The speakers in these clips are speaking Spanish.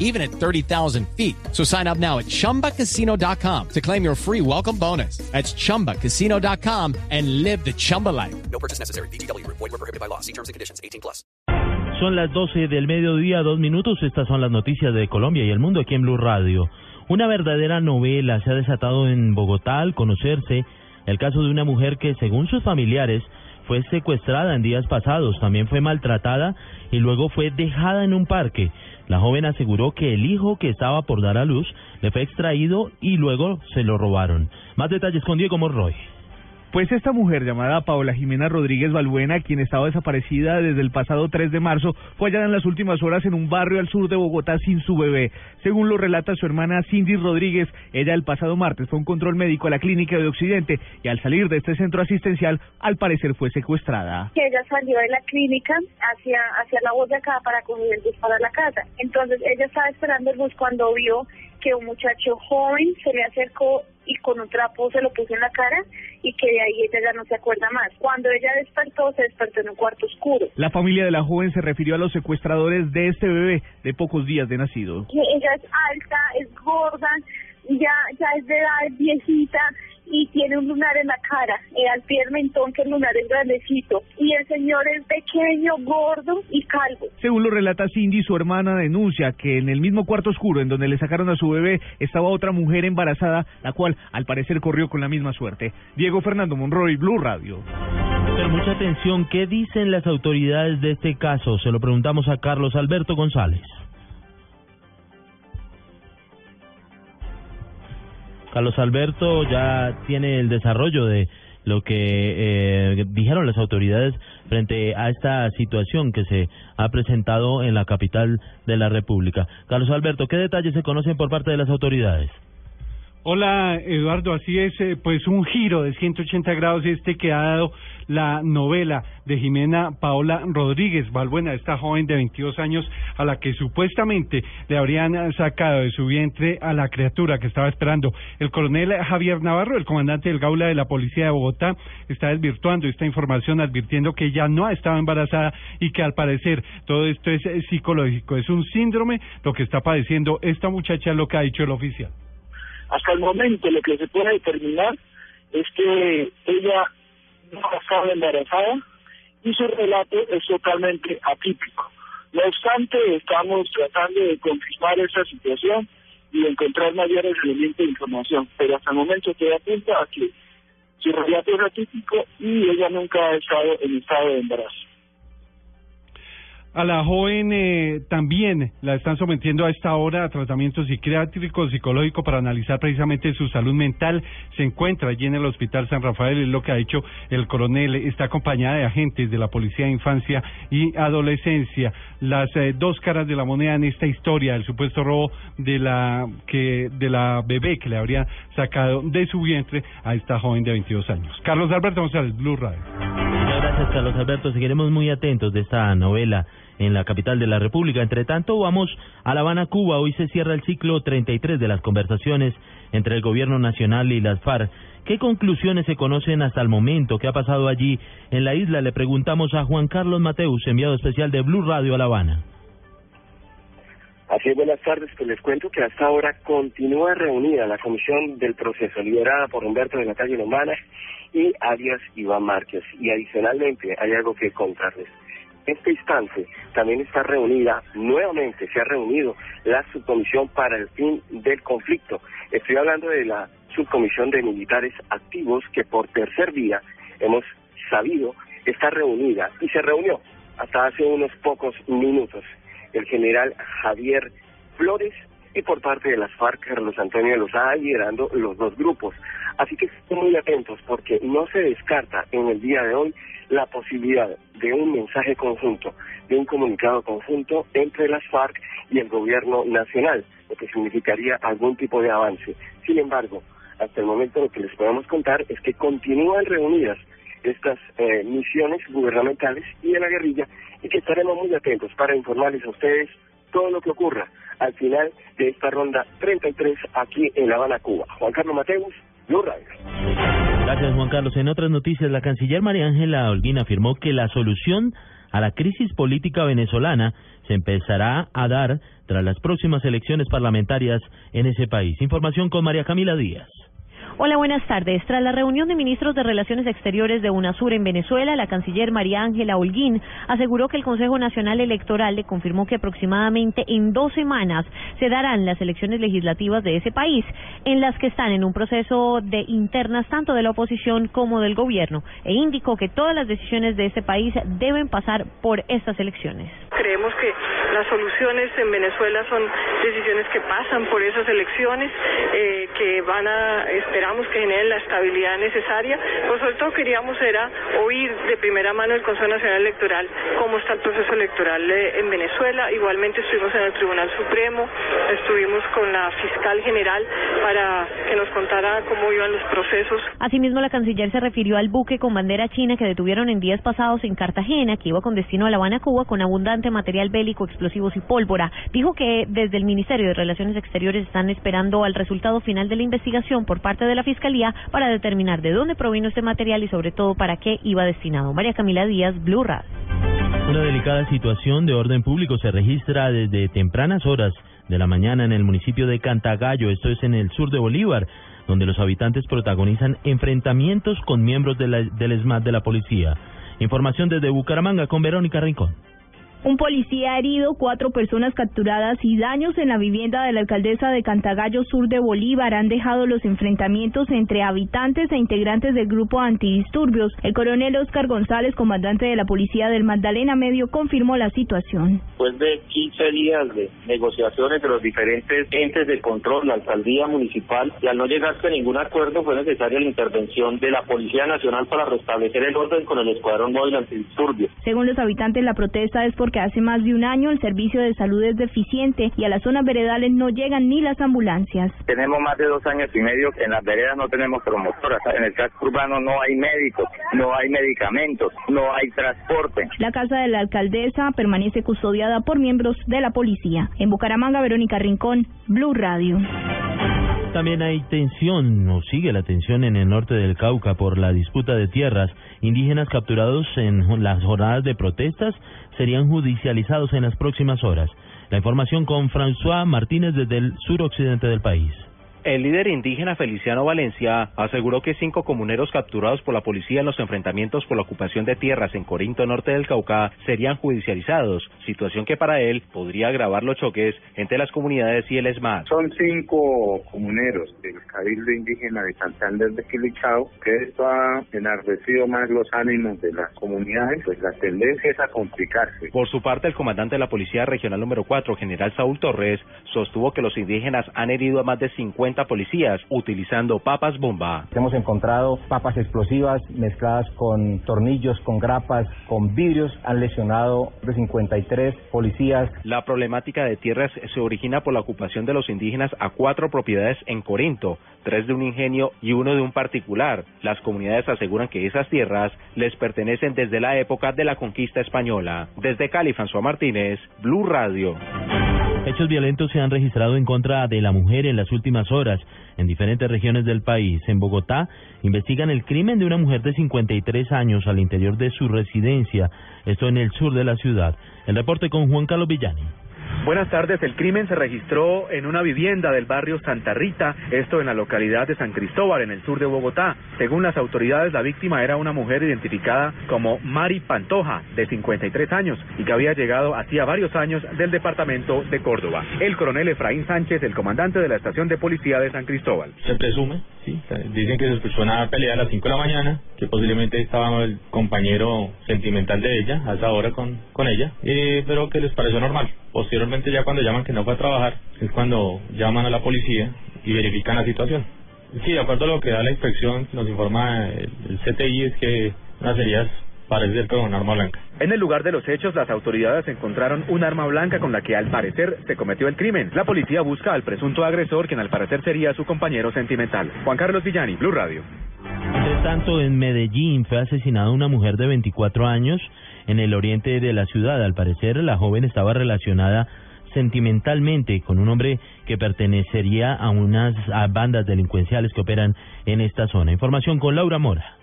even at 30,000 feet. So sign up now at chumbacasino.com to claim your free welcome bonus. That's chumbacasino.com and live the Chumba life. No purchase necessary. BGW. Void were prohibited by law. See terms and conditions. 18 plus. Son las 12 del mediodía, dos minutos. Estas son las noticias de Colombia y el mundo aquí en Blue Radio. Una verdadera novela se ha desatado en Bogotá al conocerse el caso de una mujer que, según sus familiares, fue secuestrada en días pasados, también fue maltratada y luego fue dejada en un parque. La joven aseguró que el hijo que estaba por dar a luz le fue extraído y luego se lo robaron. Más detalles con Diego Morroy. Pues esta mujer llamada Paola Jimena Rodríguez Balbuena, quien estaba desaparecida desde el pasado 3 de marzo, fue hallada en las últimas horas en un barrio al sur de Bogotá sin su bebé. Según lo relata su hermana Cindy Rodríguez, ella el pasado martes fue a un control médico a la clínica de Occidente y al salir de este centro asistencial, al parecer fue secuestrada. Ella salió de la clínica hacia, hacia la voz de acá para coger el bus para la casa. Entonces ella estaba esperando el bus cuando vio que un muchacho joven se le acercó y con un trapo se lo puso en la cara y que de ahí ella ya no se acuerda más. Cuando ella despertó, se despertó en un cuarto oscuro. La familia de la joven se refirió a los secuestradores de este bebé de pocos días de nacido. Que ella es alta, es gorda, ya, ya es de edad, es viejita y tiene un lunar en la cara, eh, al pie del mentón que el lunar es grandecito y el señor es pequeño, gordo y calvo. Según lo relata Cindy, su hermana denuncia que en el mismo cuarto oscuro en donde le sacaron a su bebé estaba otra mujer embarazada, la cual al parecer corrió con la misma suerte. Diego Fernando Monroy, Blue Radio. Pero mucha atención, ¿qué dicen las autoridades de este caso? Se lo preguntamos a Carlos Alberto González. Carlos Alberto ya tiene el desarrollo de lo que eh, dijeron las autoridades frente a esta situación que se ha presentado en la capital de la República. Carlos Alberto, ¿qué detalles se conocen por parte de las autoridades? Hola Eduardo, así es, eh, pues un giro de 180 grados este que ha dado la novela de Jimena Paola Rodríguez Valbuena, esta joven de 22 años a la que supuestamente le habrían sacado de su vientre a la criatura que estaba esperando. El coronel Javier Navarro, el comandante del Gaula de la Policía de Bogotá, está desvirtuando esta información advirtiendo que ella no ha estado embarazada y que al parecer todo esto es psicológico, es un síndrome lo que está padeciendo esta muchacha, lo que ha dicho el oficial. Hasta el momento lo que se puede determinar es que ella no estaba embarazada y su relato es totalmente atípico. No obstante, estamos tratando de confirmar esa situación y encontrar mayores elementos de información, pero hasta el momento todo apunta a que su relato es atípico y ella nunca ha estado en estado de embarazo. A la joven eh, también la están sometiendo a esta hora a tratamiento psiquiátrico, psicológico para analizar precisamente su salud mental. Se encuentra allí en el Hospital San Rafael, es lo que ha hecho el coronel. Está acompañada de agentes de la Policía de Infancia y Adolescencia. Las eh, dos caras de la moneda en esta historia, el supuesto robo de la que de la bebé que le habría sacado de su vientre a esta joven de 22 años. Carlos Alberto González, Blue Radio. Gracias, Carlos Alberto. Seguiremos muy atentos de esta novela en la capital de la República. Entre tanto, vamos a La Habana, Cuba. Hoy se cierra el ciclo 33 de las conversaciones entre el gobierno nacional y las FARC. ¿Qué conclusiones se conocen hasta el momento? ¿Qué ha pasado allí en la isla? Le preguntamos a Juan Carlos Mateus, enviado especial de Blue Radio a La Habana. Así es, buenas tardes. Pues les cuento que hasta ahora continúa reunida la comisión del proceso liderada por Humberto de la Calle Lomana y alias Iván Márquez. Y adicionalmente hay algo que contarles este instante también está reunida, nuevamente se ha reunido la subcomisión para el fin del conflicto. Estoy hablando de la subcomisión de militares activos que por tercer día hemos sabido está reunida y se reunió hasta hace unos pocos minutos el general Javier Flores y por parte de las FARC Carlos Antonio Lozada liderando los dos grupos. Así que estén muy atentos porque no se descarta en el día de hoy la posibilidad de un mensaje conjunto, de un comunicado conjunto entre las FARC y el gobierno nacional, lo que significaría algún tipo de avance. Sin embargo, hasta el momento lo que les podemos contar es que continúan reunidas estas eh, misiones gubernamentales y de la guerrilla y que estaremos muy atentos para informarles a ustedes todo lo que ocurra al final de esta ronda 33 aquí en La Habana, Cuba. Juan Carlos Mateus, Blue. Gracias, Juan Carlos. En otras noticias, la canciller María Ángela Holguín afirmó que la solución a la crisis política venezolana se empezará a dar tras las próximas elecciones parlamentarias en ese país. Información con María Camila Díaz. Hola, buenas tardes. Tras la reunión de ministros de Relaciones Exteriores de UNASUR en Venezuela, la canciller María Ángela Holguín aseguró que el Consejo Nacional Electoral le confirmó que aproximadamente en dos semanas se darán las elecciones legislativas de ese país, en las que están en un proceso de internas tanto de la oposición como del gobierno, e indicó que todas las decisiones de ese país deben pasar por estas elecciones. Creemos que las soluciones en Venezuela son decisiones que pasan por esas elecciones, eh, que van a esperar que generen la estabilidad necesaria. Pues sobre todo queríamos era oír de primera mano el Consejo Nacional Electoral cómo está el proceso electoral eh, en Venezuela. Igualmente estuvimos en el Tribunal Supremo, estuvimos con la fiscal general para que nos contara cómo iban los procesos. Asimismo, la canciller se refirió al buque con bandera china que detuvieron en días pasados en Cartagena, que iba con destino a La Habana, Cuba, con abundante material bélico, explosivos y pólvora. Dijo que desde el Ministerio de Relaciones Exteriores están esperando al resultado final de la investigación por parte de la Fiscalía para determinar de dónde provino este material y sobre todo para qué iba destinado. María Camila Díaz, Blue Radio. Una delicada situación de orden público se registra desde tempranas horas de la mañana en el municipio de Cantagallo, esto es en el sur de Bolívar, donde los habitantes protagonizan enfrentamientos con miembros del ESMAD de la policía. Información desde Bucaramanga con Verónica Rincón. Un policía herido, cuatro personas capturadas y daños en la vivienda de la alcaldesa de Cantagallo Sur de Bolívar han dejado los enfrentamientos entre habitantes e integrantes del grupo antidisturbios. El coronel Oscar González, comandante de la policía del Magdalena Medio, confirmó la situación. Después de 15 días de negociaciones entre los diferentes entes de control, la alcaldía municipal, y al no llegarse a ningún acuerdo fue necesaria la intervención de la Policía Nacional para restablecer el orden con el Escuadrón Móvil Antidisturbios. Según los habitantes, la protesta es por que hace más de un año el servicio de salud es deficiente y a las zonas veredales no llegan ni las ambulancias. Tenemos más de dos años y medio que en las veredas no tenemos promotoras. En el casco urbano no hay médicos, no hay medicamentos, no hay transporte. La casa de la alcaldesa permanece custodiada por miembros de la policía. En Bucaramanga, Verónica Rincón, Blue Radio. También hay tensión, o sigue la tensión en el norte del Cauca por la disputa de tierras. Indígenas capturados en las jornadas de protestas serían judicializados en las próximas horas. La información con François Martínez desde el suroccidente del país. El líder indígena Feliciano Valencia aseguró que cinco comuneros capturados por la policía en los enfrentamientos por la ocupación de tierras en Corinto Norte del Cauca serían judicializados, situación que para él podría agravar los choques entre las comunidades y el ESMAD. Son cinco comuneros del Cabildo Indígena de Santander de Quilichao, que esto ha enardecido más los ánimos de las comunidades, pues la tendencia es a complicarse. Por su parte, el comandante de la Policía Regional número 4, general Saúl Torres, sostuvo que los indígenas han herido a más de 50 policías utilizando papas bomba. Hemos encontrado papas explosivas mezcladas con tornillos, con grapas, con vidrios. Han lesionado de 53 policías. La problemática de tierras se origina por la ocupación de los indígenas a cuatro propiedades en Corinto, tres de un ingenio y uno de un particular. Las comunidades aseguran que esas tierras les pertenecen desde la época de la conquista española. Desde Cali, François Martínez, Blue Radio. Hechos violentos se han registrado en contra de la mujer en las últimas horas en diferentes regiones del país. En Bogotá investigan el crimen de una mujer de 53 años al interior de su residencia, esto en el sur de la ciudad. El reporte con Juan Carlos Villani. Buenas tardes. El crimen se registró en una vivienda del barrio Santa Rita, esto en la localidad de San Cristóbal, en el sur de Bogotá. Según las autoridades, la víctima era una mujer identificada como Mari Pantoja, de 53 años, y que había llegado hacía varios años del departamento de Córdoba. El coronel Efraín Sánchez, el comandante de la estación de policía de San Cristóbal. Se presume, Dicen que se escuchó una pelea a las 5 de la mañana, que posiblemente estaba el compañero sentimental de ella, a esa hora con, con ella, eh, pero que les pareció normal. Posteriormente ya cuando llaman que no fue a trabajar es cuando llaman a la policía y verifican la situación. Sí, de acuerdo a lo que da la inspección, nos informa el, el CTI es que unas heridas parece ser con un arma blanca. En el lugar de los hechos, las autoridades encontraron un arma blanca con la que al parecer se cometió el crimen. La policía busca al presunto agresor, quien al parecer sería su compañero sentimental. Juan Carlos Villani, Blue Radio. Entre tanto, en Medellín fue asesinada una mujer de 24 años en el oriente de la ciudad. Al parecer, la joven estaba relacionada sentimentalmente con un hombre que pertenecería a unas a bandas delincuenciales que operan en esta zona. Información con Laura Mora.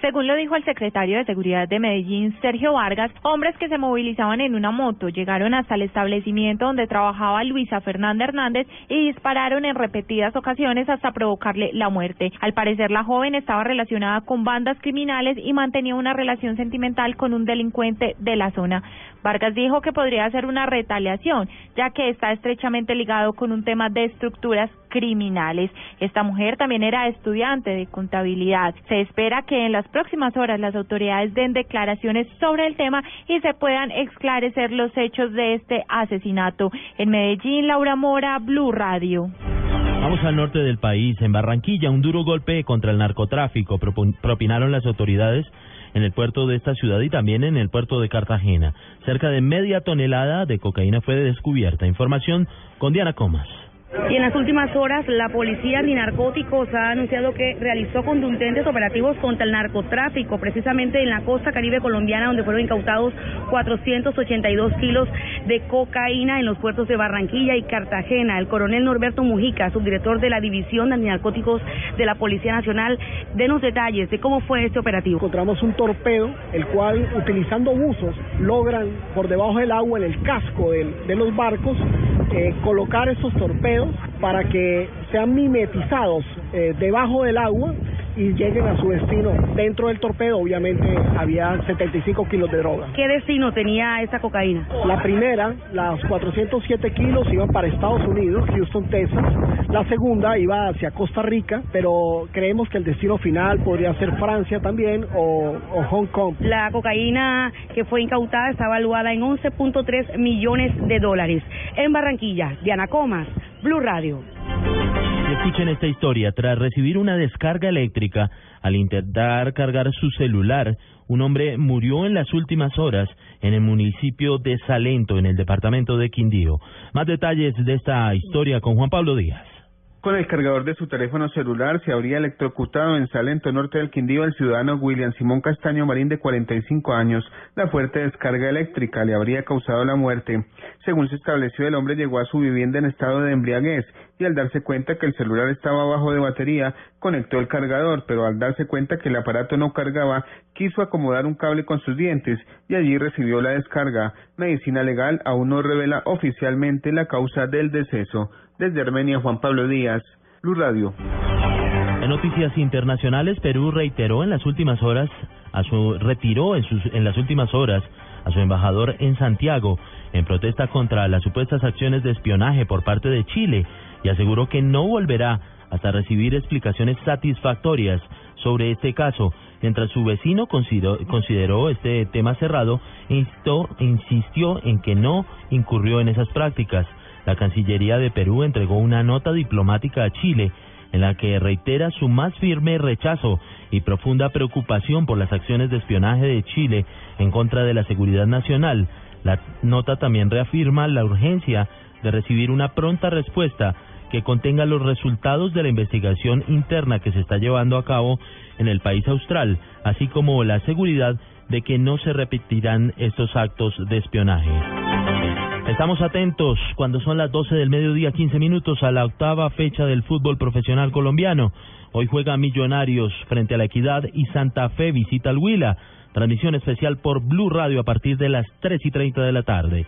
Según lo dijo el secretario de Seguridad de Medellín, Sergio Vargas, hombres que se movilizaban en una moto llegaron hasta el establecimiento donde trabajaba Luisa Fernanda Hernández y dispararon en repetidas ocasiones hasta provocarle la muerte. Al parecer, la joven estaba relacionada con bandas criminales y mantenía una relación sentimental con un delincuente de la zona. Vargas dijo que podría ser una retaliación, ya que está estrechamente ligado con un tema de estructuras criminales. Esta mujer también era estudiante de contabilidad. Se espera que en las próximas horas las autoridades den declaraciones sobre el tema y se puedan esclarecer los hechos de este asesinato. En Medellín, Laura Mora, Blue Radio. Vamos al norte del país. En Barranquilla, un duro golpe contra el narcotráfico propinaron las autoridades en el puerto de esta ciudad y también en el puerto de Cartagena. Cerca de media tonelada de cocaína fue descubierta. Información con Diana Comas. Y en las últimas horas, la Policía Antinarcóticos ha anunciado que realizó contundentes operativos contra el narcotráfico, precisamente en la costa caribe colombiana, donde fueron incautados 482 kilos de cocaína en los puertos de Barranquilla y Cartagena. El coronel Norberto Mujica, subdirector de la División de Antinarcóticos de la Policía Nacional, denos detalles de cómo fue este operativo. Encontramos un torpedo, el cual, utilizando buzos, logran por debajo del agua, en el casco de, de los barcos, eh, colocar esos torpedos para que sean mimetizados eh, debajo del agua y lleguen a su destino. Dentro del torpedo, obviamente, había 75 kilos de droga. ¿Qué destino tenía esa cocaína? La primera, las 407 kilos, iban para Estados Unidos, Houston, Texas. La segunda iba hacia Costa Rica, pero creemos que el destino final podría ser Francia también o, o Hong Kong. La cocaína que fue incautada está evaluada en 11.3 millones de dólares. En Barranquilla, Diana Comas, Blue Radio. Escuchen esta historia. Tras recibir una descarga eléctrica al intentar cargar su celular, un hombre murió en las últimas horas en el municipio de Salento, en el departamento de Quindío. Más detalles de esta historia con Juan Pablo Díaz. Con el cargador de su teléfono celular se habría electrocutado en Salento Norte del Quindío el ciudadano William Simón Castaño Marín de 45 años. La fuerte descarga eléctrica le habría causado la muerte. Según se estableció, el hombre llegó a su vivienda en estado de embriaguez y al darse cuenta que el celular estaba bajo de batería, conectó el cargador, pero al darse cuenta que el aparato no cargaba, quiso acomodar un cable con sus dientes y allí recibió la descarga. Medicina legal aún no revela oficialmente la causa del deceso. Desde Armenia, Juan Pablo Díaz, Blue Radio. En noticias internacionales, Perú reiteró en las últimas horas, a su, retiró en, sus, en las últimas horas a su embajador en Santiago en protesta contra las supuestas acciones de espionaje por parte de Chile y aseguró que no volverá hasta recibir explicaciones satisfactorias sobre este caso, mientras su vecino consideró, consideró este tema cerrado instó, insistió en que no incurrió en esas prácticas. La Cancillería de Perú entregó una nota diplomática a Chile en la que reitera su más firme rechazo y profunda preocupación por las acciones de espionaje de Chile en contra de la seguridad nacional. La nota también reafirma la urgencia de recibir una pronta respuesta que contenga los resultados de la investigación interna que se está llevando a cabo en el país austral, así como la seguridad de que no se repetirán estos actos de espionaje. Estamos atentos cuando son las 12 del mediodía, 15 minutos a la octava fecha del fútbol profesional colombiano. Hoy juega Millonarios frente a la Equidad y Santa Fe visita al Huila. Transmisión especial por Blue Radio a partir de las 3 y 30 de la tarde.